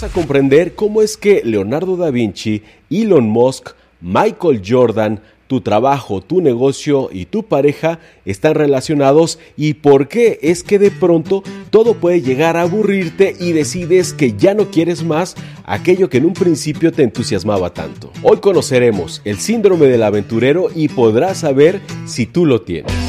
A comprender cómo es que Leonardo da Vinci, Elon Musk, Michael Jordan, tu trabajo, tu negocio y tu pareja están relacionados y por qué es que de pronto todo puede llegar a aburrirte y decides que ya no quieres más aquello que en un principio te entusiasmaba tanto. Hoy conoceremos el síndrome del aventurero y podrás saber si tú lo tienes.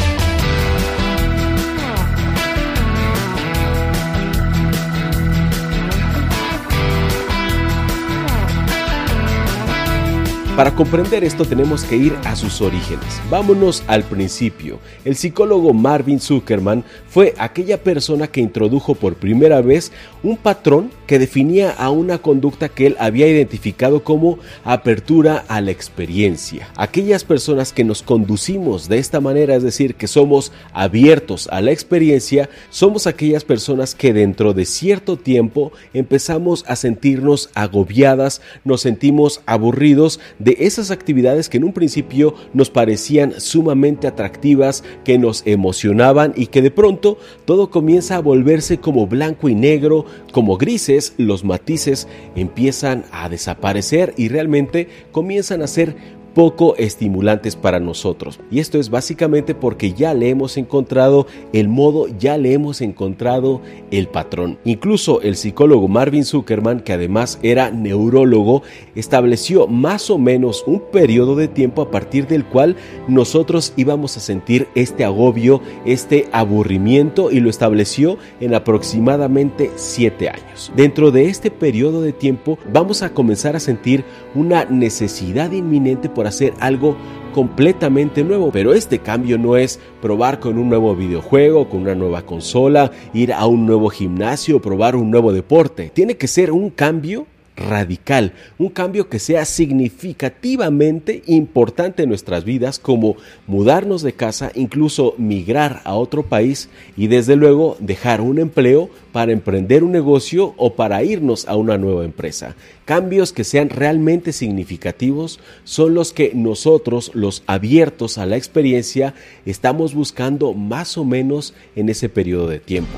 Para comprender esto tenemos que ir a sus orígenes. Vámonos al principio. El psicólogo Marvin Zuckerman fue aquella persona que introdujo por primera vez un patrón que definía a una conducta que él había identificado como apertura a la experiencia. Aquellas personas que nos conducimos de esta manera, es decir, que somos abiertos a la experiencia, somos aquellas personas que dentro de cierto tiempo empezamos a sentirnos agobiadas, nos sentimos aburridos de esas actividades que en un principio nos parecían sumamente atractivas, que nos emocionaban y que de pronto todo comienza a volverse como blanco y negro, como grises, los matices empiezan a desaparecer y realmente comienzan a ser poco estimulantes para nosotros. Y esto es básicamente porque ya le hemos encontrado el modo, ya le hemos encontrado el patrón. Incluso el psicólogo Marvin Zuckerman, que además era neurólogo, estableció más o menos un periodo de tiempo a partir del cual nosotros íbamos a sentir este agobio, este aburrimiento y lo estableció en aproximadamente 7 años. Dentro de este periodo de tiempo vamos a comenzar a sentir una necesidad inminente por hacer algo completamente nuevo. Pero este cambio no es probar con un nuevo videojuego, con una nueva consola, ir a un nuevo gimnasio, probar un nuevo deporte. Tiene que ser un cambio radical, un cambio que sea significativamente importante en nuestras vidas, como mudarnos de casa, incluso migrar a otro país y desde luego dejar un empleo para emprender un negocio o para irnos a una nueva empresa. Cambios que sean realmente significativos son los que nosotros, los abiertos a la experiencia, estamos buscando más o menos en ese periodo de tiempo.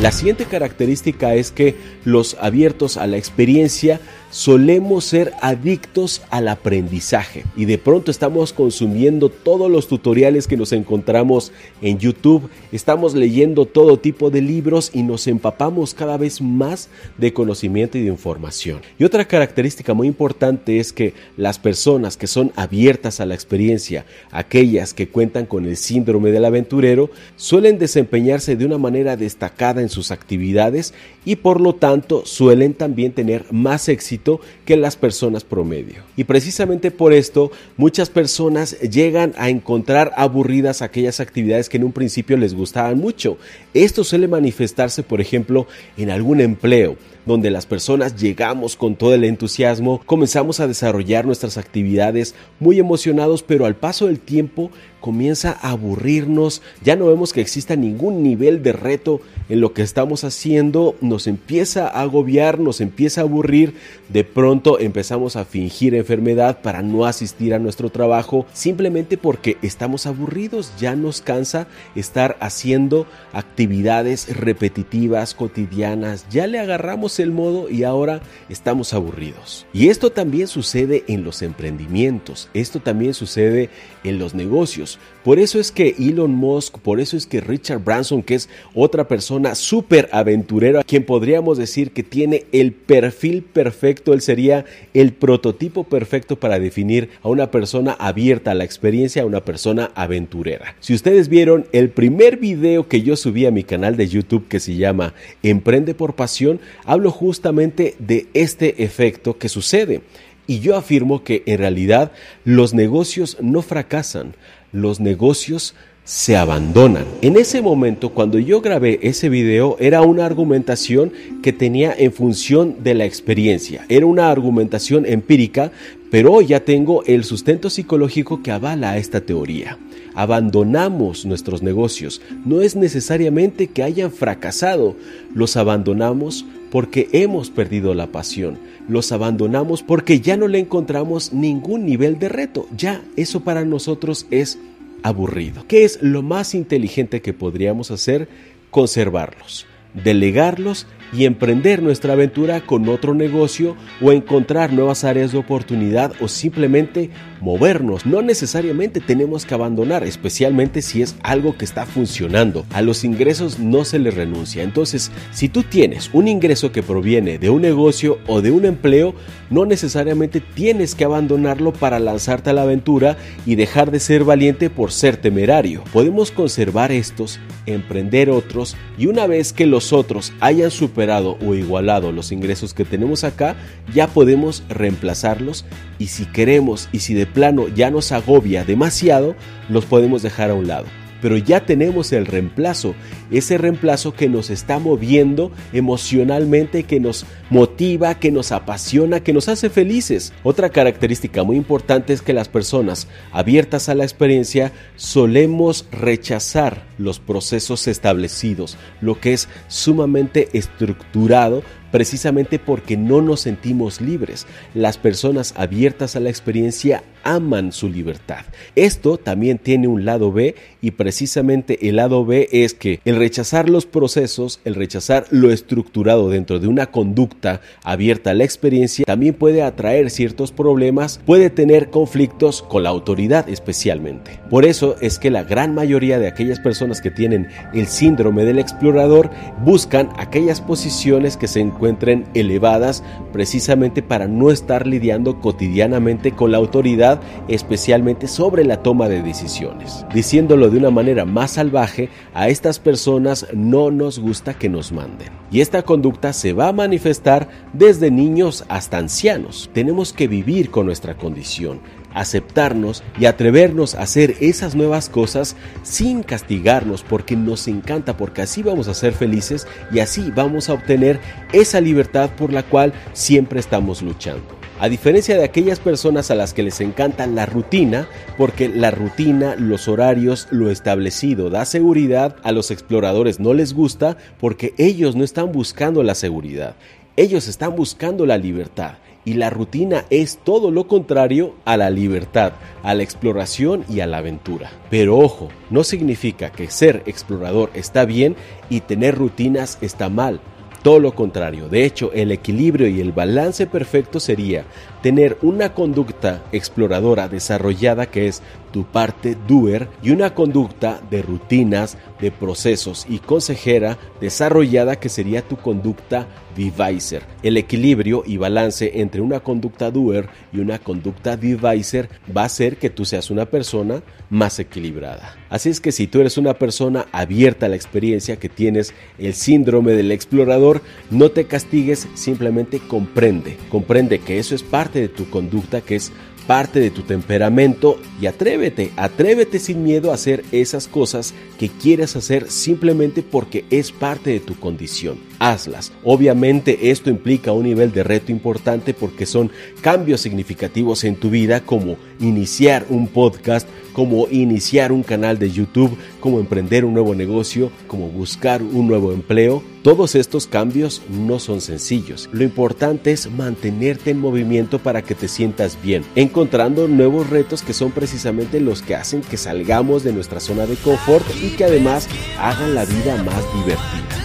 La siguiente característica es que los abiertos a la experiencia solemos ser adictos al aprendizaje y de pronto estamos consumiendo todos los tutoriales que nos encontramos en YouTube, estamos leyendo todo tipo de libros y nos empapamos cada vez más de conocimiento y de información. Y otra característica muy importante es que las personas que son abiertas a la experiencia, aquellas que cuentan con el síndrome del aventurero, suelen desempeñarse de una manera destacada en sus actividades y por lo tanto suelen también tener más éxito que las personas promedio. Y precisamente por esto muchas personas llegan a encontrar aburridas aquellas actividades que en un principio les gustaban mucho. Esto suele manifestarse, por ejemplo, en algún empleo donde las personas llegamos con todo el entusiasmo, comenzamos a desarrollar nuestras actividades muy emocionados, pero al paso del tiempo comienza a aburrirnos, ya no vemos que exista ningún nivel de reto en lo que estamos haciendo, nos empieza a agobiar, nos empieza a aburrir, de pronto empezamos a fingir enfermedad para no asistir a nuestro trabajo, simplemente porque estamos aburridos, ya nos cansa estar haciendo actividades repetitivas, cotidianas, ya le agarramos el modo y ahora estamos aburridos. Y esto también sucede en los emprendimientos, esto también sucede en los negocios. Por eso es que Elon Musk, por eso es que Richard Branson, que es otra persona súper aventurera, quien podríamos decir que tiene el perfil perfecto, él sería el prototipo perfecto para definir a una persona abierta a la experiencia, a una persona aventurera. Si ustedes vieron el primer video que yo subí a mi canal de YouTube que se llama Emprende por Pasión, hablo justamente de este efecto que sucede. Y yo afirmo que en realidad los negocios no fracasan, los negocios se abandonan. En ese momento, cuando yo grabé ese video, era una argumentación que tenía en función de la experiencia. Era una argumentación empírica, Pero ya tengo el sustento psicológico que avala esta teoría. Abandonamos nuestros negocios. No es necesariamente que hayan fracasado. Los abandonamos porque hemos perdido la pasión. Los abandonamos porque ya no le encontramos ningún nivel de reto. Ya eso para nosotros es aburrido. ¿Qué es lo más inteligente que podríamos hacer? Conservarlos, delegarlos y emprender nuestra aventura con otro negocio o encontrar nuevas áreas de oportunidad o simplemente movernos. No necesariamente tenemos que abandonar, especialmente si es algo que está funcionando. A los ingresos no se les renuncia. Entonces, si tú tienes un ingreso que proviene de un negocio o de un empleo, no necesariamente tienes que abandonarlo para lanzarte a la aventura y dejar de ser valiente por ser temerario. Podemos conservar estos, emprender otros y una vez que los otros hayan superado o igualado los ingresos que tenemos acá, ya podemos reemplazarlos y si queremos y si de plano ya nos agobia demasiado, los podemos dejar a un lado pero ya tenemos el reemplazo, ese reemplazo que nos está moviendo emocionalmente, que nos motiva, que nos apasiona, que nos hace felices. Otra característica muy importante es que las personas abiertas a la experiencia solemos rechazar los procesos establecidos, lo que es sumamente estructurado precisamente porque no nos sentimos libres. Las personas abiertas a la experiencia aman su libertad. Esto también tiene un lado B y precisamente el lado B es que el rechazar los procesos, el rechazar lo estructurado dentro de una conducta abierta a la experiencia también puede atraer ciertos problemas, puede tener conflictos con la autoridad especialmente. Por eso es que la gran mayoría de aquellas personas que tienen el síndrome del explorador buscan aquellas posiciones que se encuentren elevadas precisamente para no estar lidiando cotidianamente con la autoridad, especialmente sobre la toma de decisiones. Diciéndolo de una manera más salvaje, a estas personas no nos gusta que nos manden. Y esta conducta se va a manifestar desde niños hasta ancianos. Tenemos que vivir con nuestra condición aceptarnos y atrevernos a hacer esas nuevas cosas sin castigarnos porque nos encanta, porque así vamos a ser felices y así vamos a obtener esa libertad por la cual siempre estamos luchando. A diferencia de aquellas personas a las que les encanta la rutina, porque la rutina, los horarios, lo establecido da seguridad, a los exploradores no les gusta porque ellos no están buscando la seguridad, ellos están buscando la libertad. Y la rutina es todo lo contrario a la libertad, a la exploración y a la aventura. Pero ojo, no significa que ser explorador está bien y tener rutinas está mal. Todo lo contrario, de hecho el equilibrio y el balance perfecto sería tener una conducta exploradora desarrollada que es tu parte doer y una conducta de rutinas, de procesos y consejera desarrollada que sería tu conducta devicer. El equilibrio y balance entre una conducta doer y una conducta devicer va a hacer que tú seas una persona más equilibrada. Así es que si tú eres una persona abierta a la experiencia, que tienes el síndrome del explorador, no te castigues, simplemente comprende. Comprende que eso es parte de tu conducta, que es parte de tu temperamento y atrévete, atrévete sin miedo a hacer esas cosas que quieres hacer simplemente porque es parte de tu condición. Hazlas. Obviamente esto implica un nivel de reto importante porque son cambios significativos en tu vida como iniciar un podcast, como iniciar un canal de YouTube, como emprender un nuevo negocio, como buscar un nuevo empleo. Todos estos cambios no son sencillos. Lo importante es mantenerte en movimiento para que te sientas bien, encontrando nuevos retos que son precisamente los que hacen que salgamos de nuestra zona de confort y que además hagan la vida más divertida.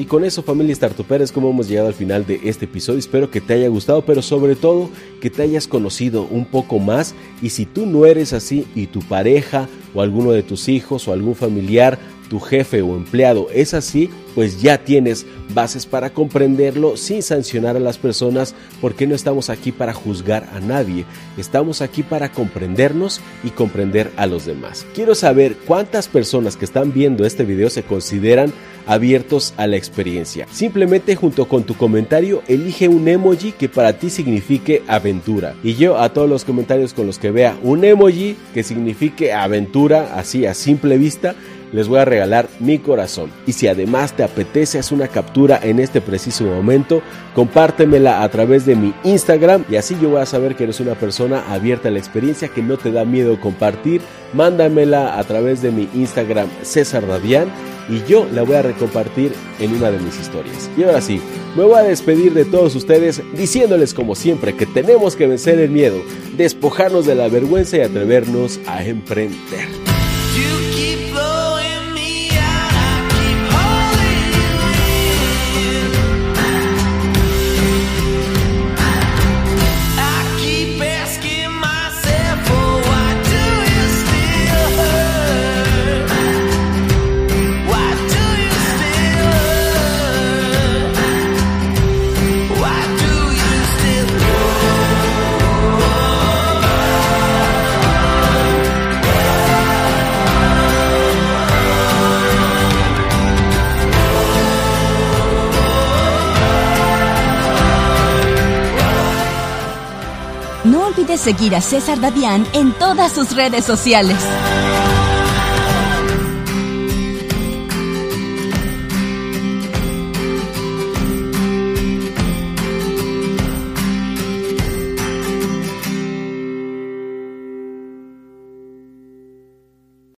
Y con eso familia Startuper es como hemos llegado al final de este episodio. Espero que te haya gustado, pero sobre todo que te hayas conocido un poco más. Y si tú no eres así y tu pareja o alguno de tus hijos o algún familiar tu jefe o empleado es así, pues ya tienes bases para comprenderlo sin sancionar a las personas porque no estamos aquí para juzgar a nadie, estamos aquí para comprendernos y comprender a los demás. Quiero saber cuántas personas que están viendo este video se consideran abiertos a la experiencia. Simplemente junto con tu comentario elige un emoji que para ti signifique aventura. Y yo a todos los comentarios con los que vea un emoji que signifique aventura así a simple vista, les voy a regalar mi corazón. Y si además te apetece hacer una captura en este preciso momento, compártemela a través de mi Instagram y así yo voy a saber que eres una persona abierta a la experiencia, que no te da miedo compartir. Mándamela a través de mi Instagram César Radián y yo la voy a recompartir en una de mis historias. Y ahora sí, me voy a despedir de todos ustedes diciéndoles como siempre que tenemos que vencer el miedo, despojarnos de la vergüenza y atrevernos a emprender. Seguir a César Dadián en todas sus redes sociales.